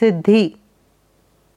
ಸಿದ್ಧಿ